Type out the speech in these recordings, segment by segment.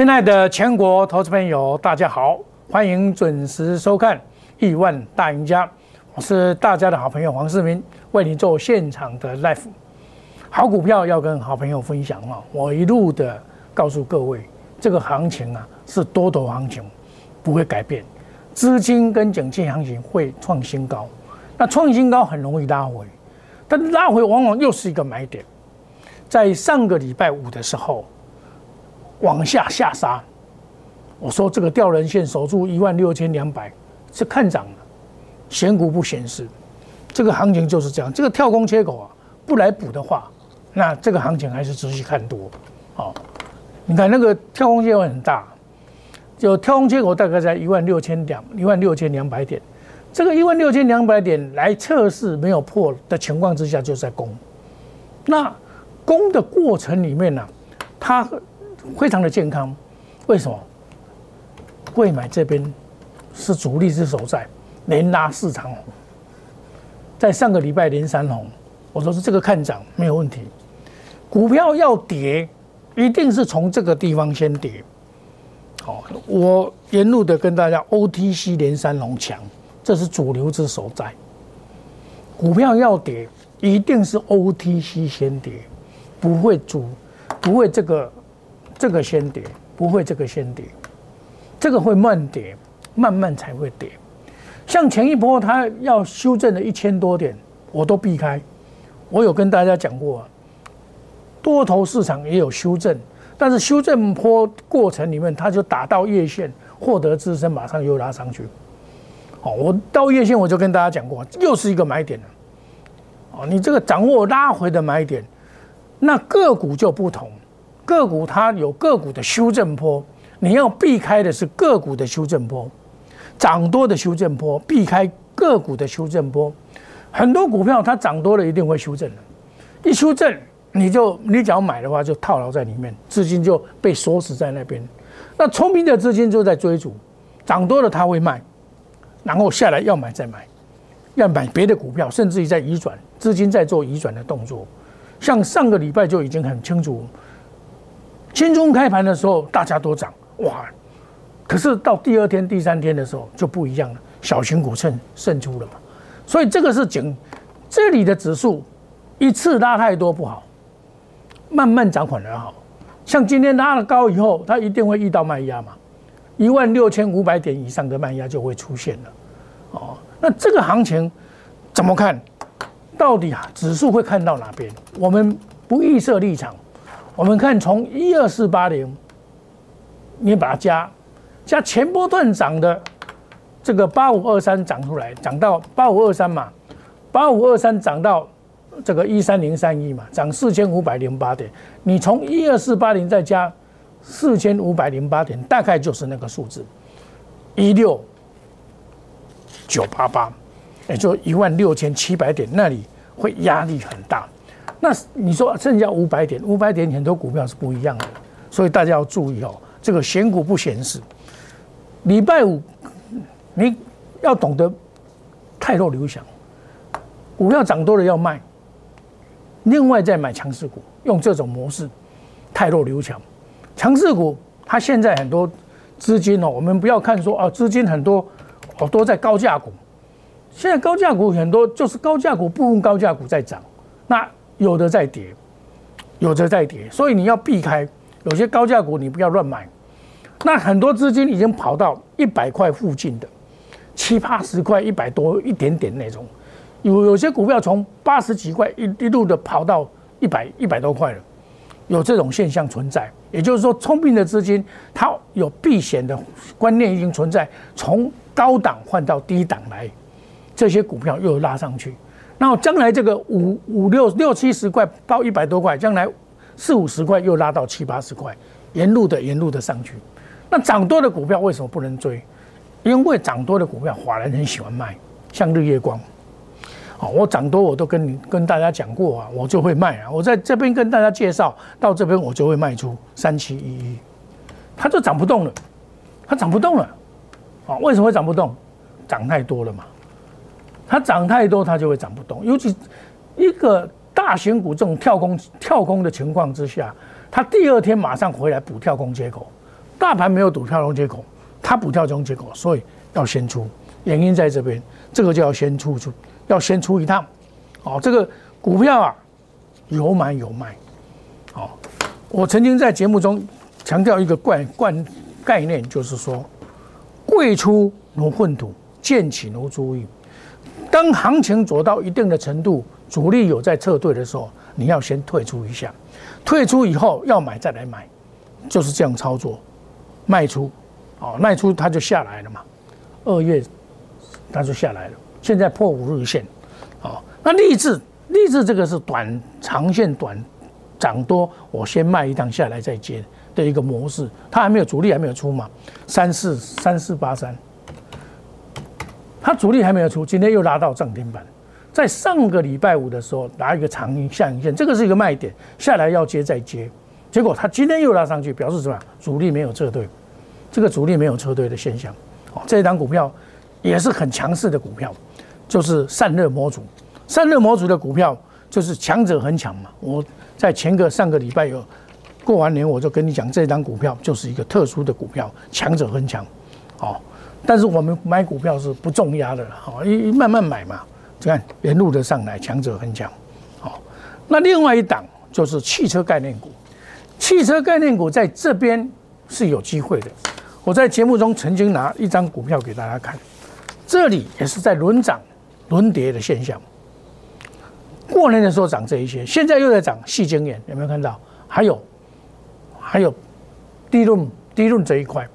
亲爱的全国投资朋友，大家好，欢迎准时收看《亿万大赢家》，我是大家的好朋友黄世明，为你做现场的 live。好股票要跟好朋友分享啊！我一路的告诉各位，这个行情啊是多头行情，不会改变，资金跟景气行情会创新高。那创新高很容易拉回，但拉回往往又是一个买点。在上个礼拜五的时候。往下下杀，我说这个吊人线守住一万六千两百是看涨的，选股不显示，这个行情就是这样。这个跳空缺口啊，不来补的话，那这个行情还是持续看多。好，你看那个跳空缺口很大，就跳空缺口大概在一万六千两一万六千两百点，这个一万六千两百点来测试没有破的情况之下，就在攻。那攻的过程里面呢，它。非常的健康，为什么？贵买这边是主力之所在，连拉四长红，在上个礼拜连三红，我说是这个看涨没有问题。股票要跌，一定是从这个地方先跌。好，我沿路的跟大家 OTC 连三红强，这是主流之所在。股票要跌，一定是 OTC 先跌，不会主，不会这个。这个先跌，不会这个先跌，这个会慢跌，慢慢才会跌。像前一波它要修正了一千多点，我都避开。我有跟大家讲过，多头市场也有修正，但是修正波过程里面，它就打到月线，获得支撑，马上又拉上去。哦，我到月线我就跟大家讲过，又是一个买点了。哦，你这个掌握拉回的买点，那个股就不同。个股它有个股的修正波，你要避开的是个股的修正波，涨多的修正波，避开个股的修正波。很多股票它涨多了一定会修正的，一修正你就你只要买的话就套牢在里面，资金就被锁死在那边。那聪明的资金就在追逐，涨多了它会卖，然后下来要买再买，要买别的股票，甚至于在移转资金在做移转的动作。像上个礼拜就已经很清楚。金中开盘的时候，大家都涨哇，可是到第二天、第三天的时候就不一样了，小型股胜胜出了嘛。所以这个是讲这里的指数一次拉太多不好，慢慢涨反而好。像今天拉了高以后，它一定会遇到卖压嘛，一万六千五百点以上的卖压就会出现了。哦，那这个行情怎么看？到底啊，指数会看到哪边？我们不预设立场。我们看从一二四八零，你把它加加前波段涨的这个八五二三涨出来，涨到八五二三嘛，八五二三涨到这个一三零三一嘛，涨四千五百零八点。你从一二四八零再加四千五百零八点，大概就是那个数字一六九八八，也就一万六千七百点，那里会压力很大。那你说剩下五百点，五百点很多股票是不一样的，所以大家要注意哦。这个选股不选市，礼拜五你要懂得太弱留强，股票涨多了要卖，另外再买强势股，用这种模式，太弱留强。强势股它现在很多资金哦，我们不要看说啊，资金很多哦都在高价股，现在高价股很多就是高价股部分高价股在涨，那。有的在跌，有的在跌，所以你要避开有些高价股，你不要乱买。那很多资金已经跑到一百块附近的，七八十块、一百多一点点那种，有有些股票从八十几块一一路的跑到一百一百多块了，有这种现象存在。也就是说，聪明的资金它有避险的观念已经存在，从高档换到低档来，这些股票又拉上去。那将来这个五五六六七十块到一百多块，将来四五十块又拉到七八十块，沿路的沿路的上去。那涨多的股票为什么不能追？因为涨多的股票华人很喜欢卖，像日月光。哦，我涨多我都跟你跟大家讲过啊，我就会卖啊。我在这边跟大家介绍到这边我就会卖出三七一一，它就涨不动了，它涨不动了。啊，为什么会涨不动？涨太多了嘛。它涨太多，它就会涨不动。尤其一个大型股这种跳空跳空的情况之下，它第二天马上回来补跳空缺口，大盘没有补跳空缺口，它补跳空缺口，所以要先出，原因在这边，这个就要先出出，要先出一趟，哦，这个股票啊，有买有卖，哦，我曾经在节目中强调一个惯惯概念，就是说，贵出如粪土，贱起如珠玉。当行情走到一定的程度，主力有在撤退的时候，你要先退出一下，退出以后要买再来买，就是这样操作。卖出，哦，卖出它就下来了嘛。二月它就下来了，现在破五日线，哦，那励志励志这个是短长线短涨多，我先卖一档下来再接的一个模式，它还没有主力还没有出嘛，三四三四八三。它主力还没有出，今天又拉到涨停板，在上个礼拜五的时候拿一个长阴下影线，这个是一个卖点，下来要接再接，结果它今天又拉上去，表示什么？主力没有撤退，这个主力没有撤退的现象。哦，这一档股票也是很强势的股票，就是散热模组。散热模组的股票就是强者很强嘛。我在前个上个礼拜有过完年，我就跟你讲，这张股票就是一个特殊的股票，强者很强。哦。但是我们买股票是不重压的，好，一慢慢买嘛。你看沿路的上来，强者很强，好。那另外一档就是汽车概念股，汽车概念股在这边是有机会的。我在节目中曾经拿一张股票给大家看，这里也是在轮涨、轮跌的现象。过年的时候涨这一些，现在又在涨，细晶眼有没有看到？还有，还有低论低论这一块，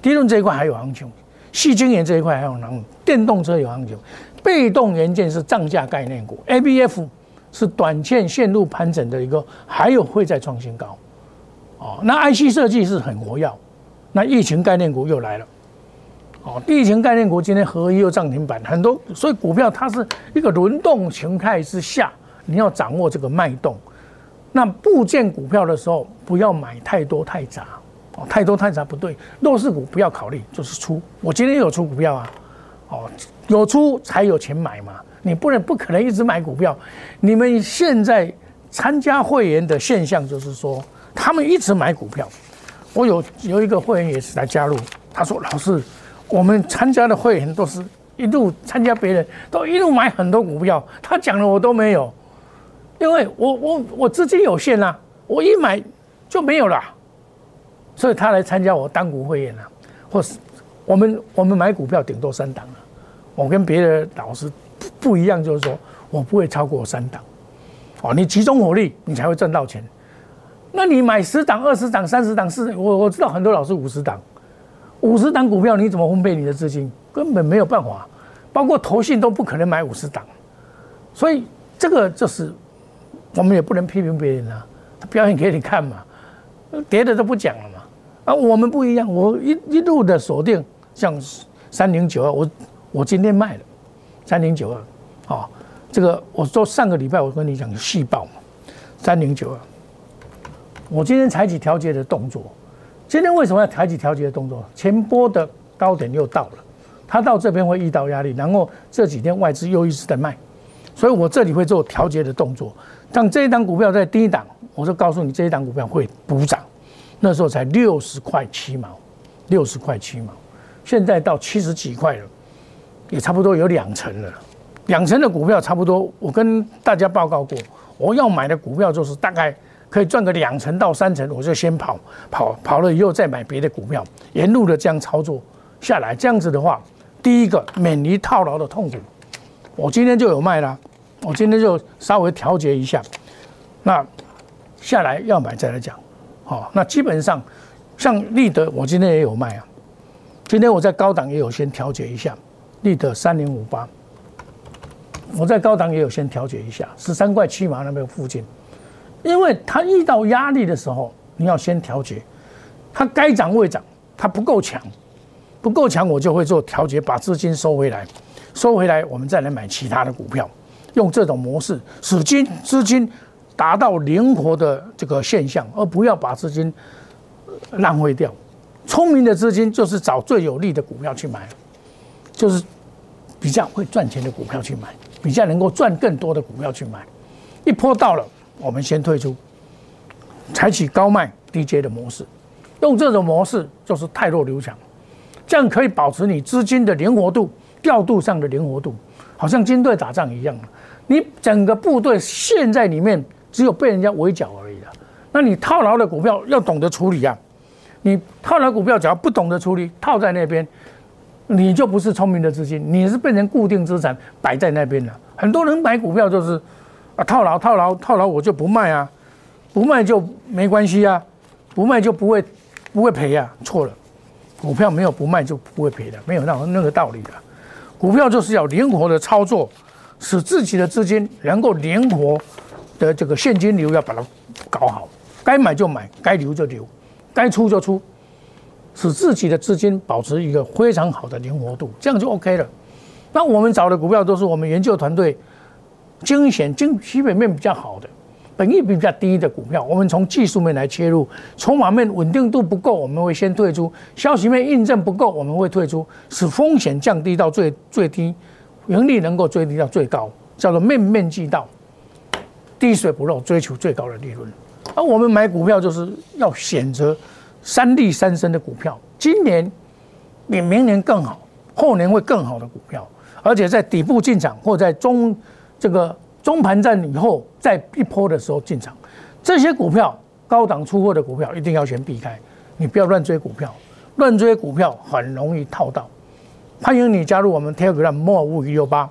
低论这一块还有行情。细晶圆这一块还有能电动车有行情，被动元件是涨价概念股，A B F 是短线线路盘整的一个，还有会再创新高，哦，那 I C 设计是很活跃，那疫情概念股又来了，哦，疫情概念股今天合一又涨停板，很多，所以股票它是一个轮动形态之下，你要掌握这个脉动，那部件股票的时候不要买太多太杂。哦，太多太杂不对，弱势股不要考虑，就是出。我今天有出股票啊，哦，有出才有钱买嘛。你不能不可能一直买股票。你们现在参加会员的现象就是说，他们一直买股票。我有有一个会员也是来加入，他说：“老师，我们参加的会员都是一路参加别人都一路买很多股票，他讲的我都没有，因为我我我资金有限啊，我一买就没有了。”所以他来参加我单股会员啊，或是我们我们买股票顶多三档啊，我跟别的老师不一样，就是说我不会超过三档，哦，你集中火力，你才会赚到钱。那你买十档、二十档、三十档，是，我我知道很多老师五十档，五十档股票你怎么分配你的资金？根本没有办法，包括投信都不可能买五十档，所以这个就是我们也不能批评别人啊，他表演给你看嘛，别的都不讲了嘛。啊，我们不一样，我一一路的锁定，像三零九二，我我今天卖了三零九二，啊，这个我说上个礼拜我跟你讲细报嘛，三零九二，我今天采取调节的动作，今天为什么要采取调节的动作？前波的高点又到了，它到这边会遇到压力，然后这几天外资又一直在卖，所以我这里会做调节的动作。像这一档股票在低档，我就告诉你这一档股票会补涨。那时候才六十块七毛，六十块七毛，现在到七十几块了，也差不多有两成了。两成的股票差不多，我跟大家报告过，我要买的股票就是大概可以赚个两成到三成，我就先跑跑跑了以后再买别的股票，沿路的这样操作下来，这样子的话，第一个免于套牢的痛苦。我今天就有卖了，我今天就稍微调节一下，那下来要买再来讲。好，那基本上像立德，我今天也有卖啊。今天我在高档也有先调节一下，立德三零五八，我在高档也有先调节一下，十三块七毛那边附近，因为它遇到压力的时候，你要先调节，它该涨未涨，它不够强，不够强我就会做调节，把资金收回来，收回来我们再来买其他的股票，用这种模式使金资金。达到灵活的这个现象，而不要把资金浪费掉。聪明的资金就是找最有利的股票去买，就是比较会赚钱的股票去买，比较能够赚更多的股票去买。一波到了，我们先退出，采取高卖低接的模式。用这种模式就是太弱留强，这样可以保持你资金的灵活度、调度上的灵活度，好像军队打仗一样你整个部队陷在里面，只有被人家围剿而已啊。那你套牢的股票要懂得处理啊。你套牢股票只要不懂得处理，套在那边，你就不是聪明的资金，你是变成固定资产摆在那边了。很多人买股票就是啊套牢套牢套牢，我就不卖啊，不卖就没关系啊，不卖就不会不会赔啊。错了，股票没有不卖就不会赔的，没有那那个道理的。股票就是要灵活的操作。使自己的资金能够灵活的这个现金流要把它搞好，该买就买，该留就留，该出就出，使自己的资金保持一个非常好的灵活度，这样就 OK 了。那我们找的股票都是我们研究团队精选、精基本面比较好的、本益比比较低的股票。我们从技术面来切入，筹码面稳定度不够，我们会先退出；消息面印证不够，我们会退出，使风险降低到最最低。盈利能够追低到最高，叫做面面俱到，滴水不漏，追求最高的利润。而我们买股票就是要选择三利三升的股票，今年比明年更好，后年会更好的股票，而且在底部进场或在中这个中盘站以后在一波的时候进场，这些股票高档出货的股票一定要先避开，你不要乱追股票，乱追股票很容易套到。欢迎你加入我们 Telegram 莫五一六八，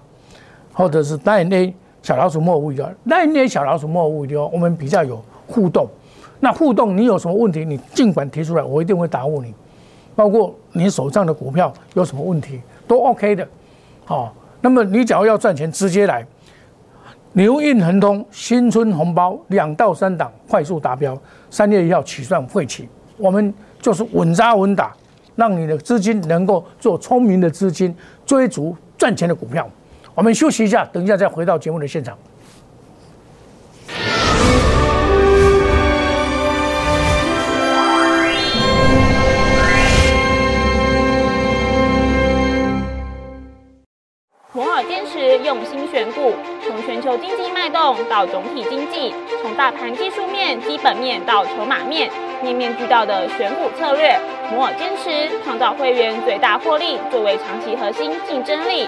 或者是 Nine A 小老鼠莫五一六 Nine A 小老鼠莫五一六，我们比较有互动。那互动，你有什么问题，你尽管提出来，我一定会答复你。包括你手上的股票有什么问题，都 OK 的。好，那么你只要要赚钱，直接来。牛运恒通新春红包两到三档快速达标，三月一号起算会起，我们就是稳扎稳打。让你的资金能够做聪明的资金，追逐赚钱的股票。我们休息一下，等一下再回到节目的现场。摩尔坚持用心选股，从全球经济脉动到总体经济，从大盘技术面、基本面到筹码面，面面俱到的选股策略。摩尔坚持创造会员最大获利作为长期核心竞争力，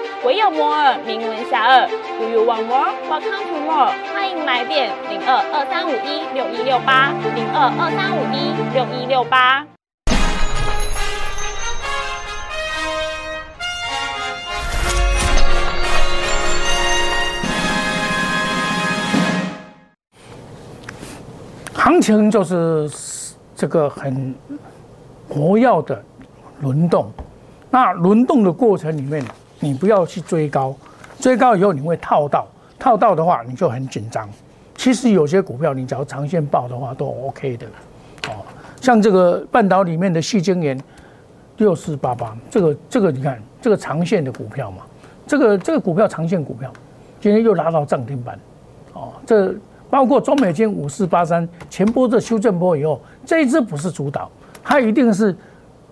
唯有摩尔名闻遐迩，Do you want more? Welcome to more。欢迎来电零二二三五一六一六八零二二三五一六一六八。行情就是这个很活跃的轮动，那轮动的过程里面。你不要去追高，追高以后你会套到，套到的话你就很紧张。其实有些股票你只要长线报的话都 OK 的，哦，像这个半岛里面的细晶元六四八八，这个这个你看这个长线的股票嘛，这个这个股票长线股票，今天又拉到涨停板，哦，这包括中美金五四八三前波的修正波以后，这一只不是主导，它一定是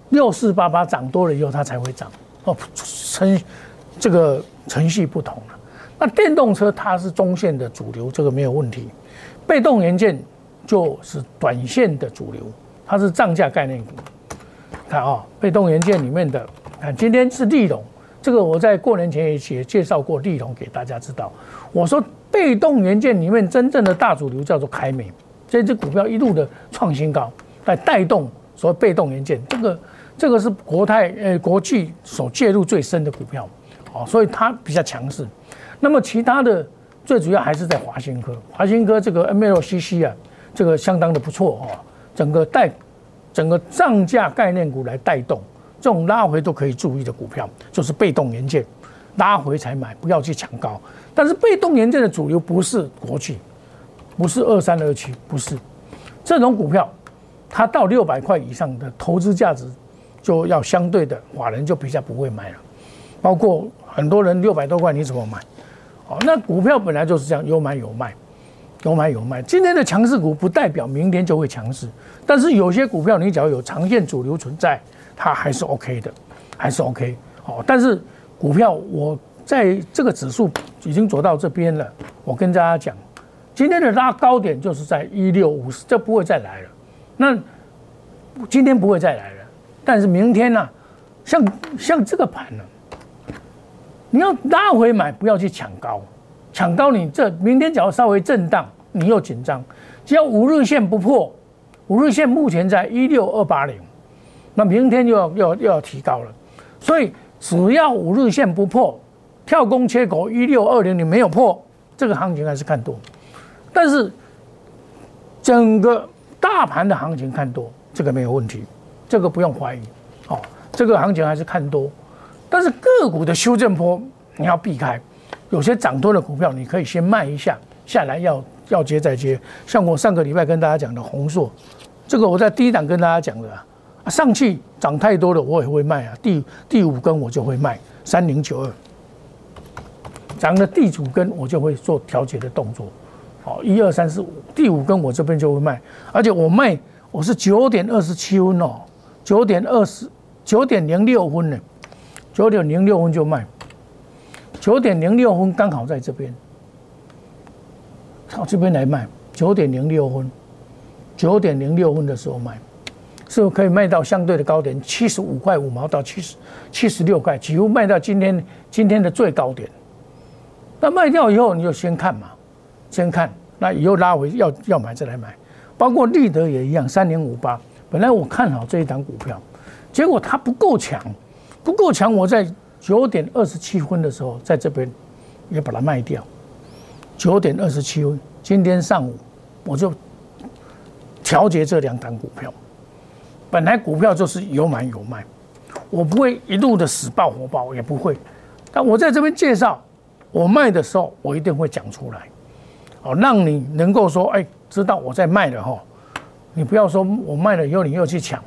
六四八八涨多了以后它才会涨。哦，程这个程序不同了。那电动车它是中线的主流，这个没有问题。被动元件就是短线的主流，它是涨价概念股。看啊，被动元件里面的，看今天是利隆，这个我在过年前也也介绍过利隆给大家知道。我说被动元件里面真正的大主流叫做凯美，这只股票一路的创新高，来带动所谓被动元件这个。这个是国泰呃国际所介入最深的股票，哦，所以它比较强势。那么其他的最主要还是在华新科，华新科这个 MLCC 啊，这个相当的不错哦，整个带整个涨价概念股来带动，这种拉回都可以注意的股票，就是被动元件，拉回才买，不要去抢高。但是被动元件的主流不是国际，不是二三二七，不是这种股票，它到六百块以上的投资价值。就要相对的，法人就比较不会买了。包括很多人六百多块你怎么买？哦，那股票本来就是这样，有买有卖，有买有卖。今天的强势股不代表明天就会强势，但是有些股票你只要有长线主流存在，它还是 OK 的，还是 OK。哦，但是股票我在这个指数已经走到这边了，我跟大家讲，今天的拉高点就是在一六五四，这不会再来了。那今天不会再来了，但是明天呢，像像这个盘呢。你要拉回买，不要去抢高，抢高你这明天只要稍微震荡，你又紧张。只要五日线不破，五日线目前在一六二八零，那明天又要又要又要提高了。所以只要五日线不破，跳空缺口一六二零你没有破，这个行情还是看多。但是整个大盘的行情看多，这个没有问题，这个不用怀疑。哦，这个行情还是看多。但是个股的修正波你要避开，有些涨多的股票你可以先卖一下，下来要要接再接。像我上个礼拜跟大家讲的红硕，这个我在第一档跟大家讲的啊，上去涨太多了我也会卖啊，第第五根我就会卖三零九二，涨了第五根我就会做调节的动作，好，一二三四五，第五根我这边就会卖，而且我卖我是九点二十七分哦，九点二十九点零六分呢。九点零六分就卖，九点零六分刚好在这边，到这边来卖。九点零六分，九点零六分的时候卖，是不是可以卖到相对的高点？七十五块五毛到七十七十六块，几乎卖到今天今天的最高点。那卖掉以后，你就先看嘛，先看。那以后拉回要要买再来买。包括立德也一样，三零五八。本来我看好这一档股票，结果它不够强。不够强，我在九点二十七分的时候，在这边也把它卖掉。九点二十七分，今天上午我就调节这两档股票。本来股票就是有买有卖，我不会一路的死爆活爆，也不会。但我在这边介绍，我卖的时候，我一定会讲出来，哦，让你能够说，哎，知道我在卖的哈。你不要说我卖了以后，你又去抢。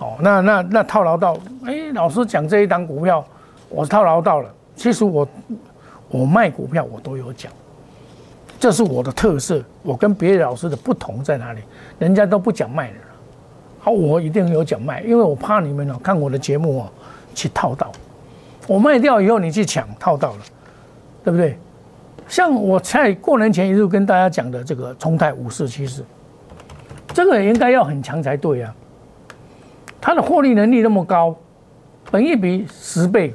哦，那那那套牢到，哎，老师讲这一档股票，我套牢到了。其实我我卖股票我都有讲，这是我的特色。我跟别的老师的不同在哪里？人家都不讲卖的，好，我一定有讲卖，因为我怕你们哦看我的节目哦去套到，我卖掉以后你去抢套到了，对不对？像我在过年前一路跟大家讲的这个冲泰五四七四，这个应该要很强才对啊。它的获利能力那么高，本一比十倍，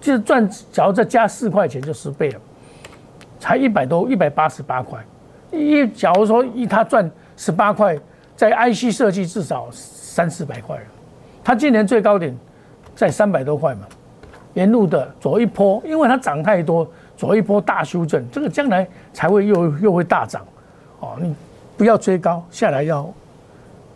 就是赚，假如再加四块钱就十倍了，才一百多，一百八十八块。一假如说一他赚十八块，在 IC 设计至少三四百块了。它今年最高点在三百多块嘛，沿路的走一波，因为它涨太多，走一波大修正，这个将来才会又又会大涨。哦，你不要追高，下来要。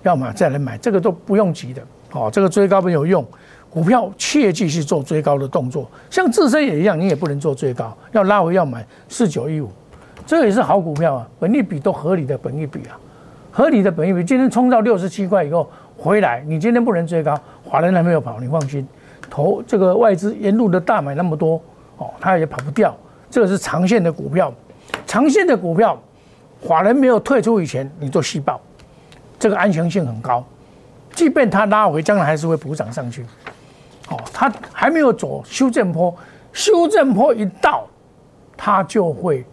要么再来买，这个都不用急的，哦，这个追高没有用，股票切记是做追高的动作，像自身也一样，你也不能做追高，要拉回要买四九一五，这个也是好股票啊，本利比都合理的本利比啊，合理的本利比，今天冲到六十七块以后回来，你今天不能追高，华人还没有跑，你放心，投这个外资沿路的大买那么多，哦，他也跑不掉，这个是长线的股票，长线的股票，法人没有退出以前，你做细报。这个安全性很高，即便它拉回，将来还是会补涨上去。哦，它还没有走修正坡，修正坡一到，它就会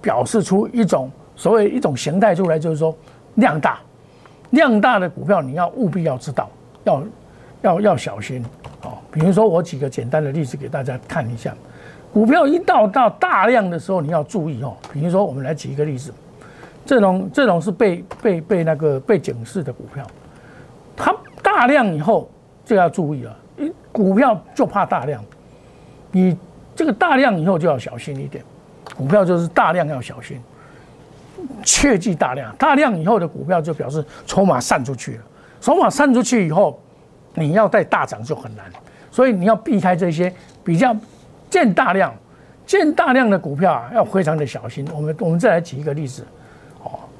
表示出一种所谓一种形态出来，就是说量大，量大的股票你要务必要知道，要要要小心。哦，比如说我举个简单的例子给大家看一下，股票一到到大量的时候，你要注意哦。比如说我们来举一个例子。这种这种是被被被那个被警示的股票，它大量以后就要注意了，一股票就怕大量，你这个大量以后就要小心一点，股票就是大量要小心，切记大量，大量以后的股票就表示筹码散出去了，筹码散出去以后，你要再大涨就很难，所以你要避开这些比较见大量见大量的股票啊，要非常的小心。我们我们再来举一个例子。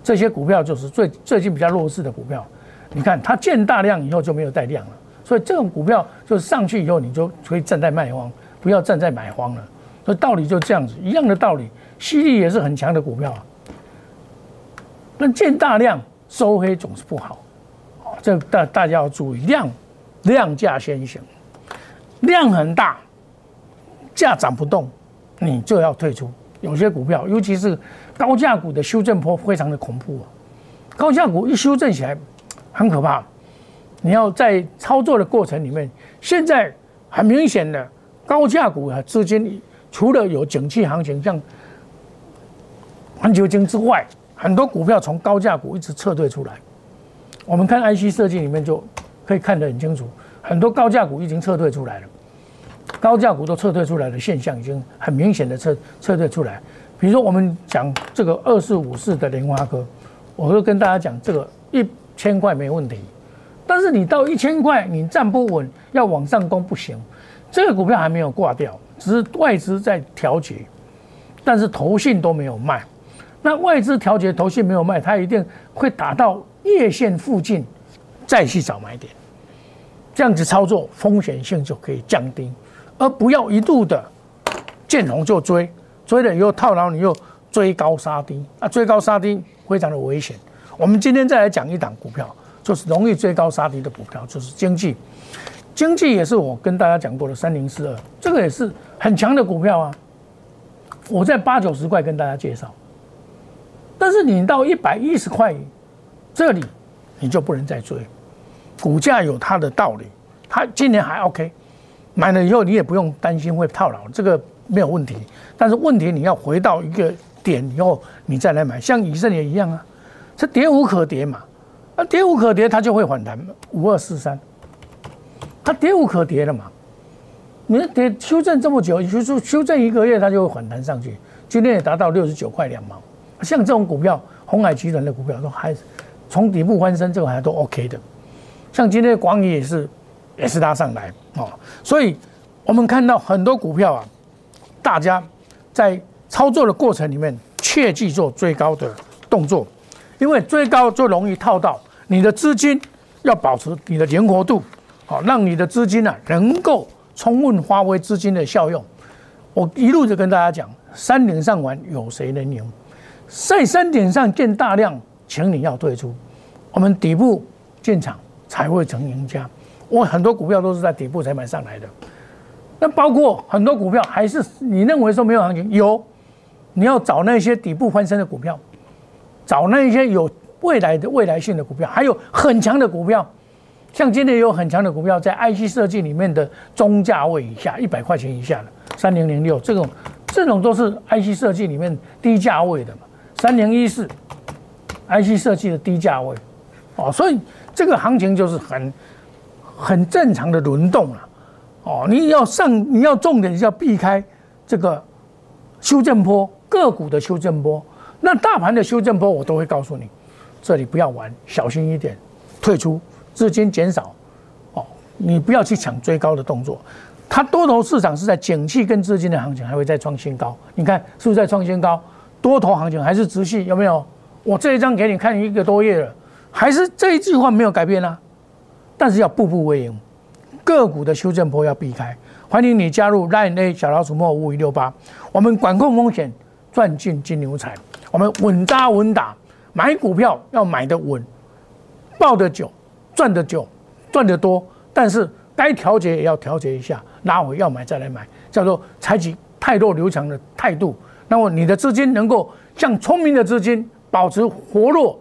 这些股票就是最最近比较弱势的股票，你看它见大量以后就没有带量了，所以这种股票就是上去以后，你就可以站在卖方，不要站在买方了。所以道理就这样子，一样的道理。吸力也是很强的股票啊，那见大量收黑总是不好，这大大家要注意量，量价先行，量很大，价涨不动，你就要退出。有些股票，尤其是高价股的修正波非常的恐怖啊，高价股一修正起来很可怕。你要在操作的过程里面，现在很明显的高价股啊，资金除了有景气行情，像环球金之外，很多股票从高价股一直撤退出来。我们看 IC 设计里面就可以看得很清楚，很多高价股已经撤退出来了。高价股都撤退出来的现象已经很明显的撤撤退出来。比如说我们讲这个二四五四的莲花科，我会跟大家讲，这个一千块没问题。但是你到一千块，你站不稳，要往上攻不行。这个股票还没有挂掉，只是外资在调节，但是投信都没有卖。那外资调节，投信没有卖，它一定会打到月线附近，再去找买点。这样子操作风险性就可以降低，而不要一度的见红就追，追了以后套牢，你又追高杀低，啊，追高杀低非常的危险。我们今天再来讲一档股票。就是容易追高杀低的股票，就是经济。经济也是我跟大家讲过的三零四二，这个也是很强的股票啊。我在八九十块跟大家介绍，但是你到一百一十块这里，你就不能再追。股价有它的道理，它今年还 OK，买了以后你也不用担心会套牢，这个没有问题。但是问题你要回到一个点以后，你再来买，像以色列一样啊，这跌无可跌嘛。啊，跌无可跌，它就会反弹。五二四三，它跌无可跌了嘛？你跌修正这么久，修修修正一个月，它就会反弹上去。今天也达到六十九块两毛。像这种股票，红海集团的股票都还从底部翻身，这个还都 OK 的。像今天广宇也是，也是拉上来哦。所以我们看到很多股票啊，大家在操作的过程里面，切记做最高的动作。因为追高就容易套到你的资金，要保持你的灵活度，好让你的资金呢能够充分发挥资金的效用。我一路就跟大家讲，山顶上玩有谁能赢？在山顶上见大量，请你要退出。我们底部进场才会成赢家。我很多股票都是在底部才买上来的，那包括很多股票还是你认为说没有行情，有，你要找那些底部翻身的股票。找那些有未来的未来性的股票，还有很强的股票，像今天有很强的股票在 IC 设计里面的中价位以下，一百块钱以下的三零零六这种，这种都是 IC 设计里面低价位的嘛。三零一四，IC 设计的低价位，哦，所以这个行情就是很很正常的轮动了，哦，你要上你要重点是要避开这个修正波个股的修正波。那大盘的修正波，我都会告诉你，这里不要玩，小心一点，退出，资金减少，哦，你不要去抢追高的动作。它多头市场是在景气跟资金的行情还会再创新高，你看是不是在创新高？多头行情还是直系，有没有？我这一张给你看一个多月了，还是这一句话没有改变啊？但是要步步为营，个股的修正波要避开。欢迎你加入 Line A 小老鼠莫五五六八，我们管控风险，赚进金牛财。我们稳扎稳打，买股票要买的稳，抱得久，赚得久，赚得多。但是该调节也要调节一下，拉回要买再来买，叫做采取太弱留强的态度。那么你的资金能够像聪明的资金保持活络，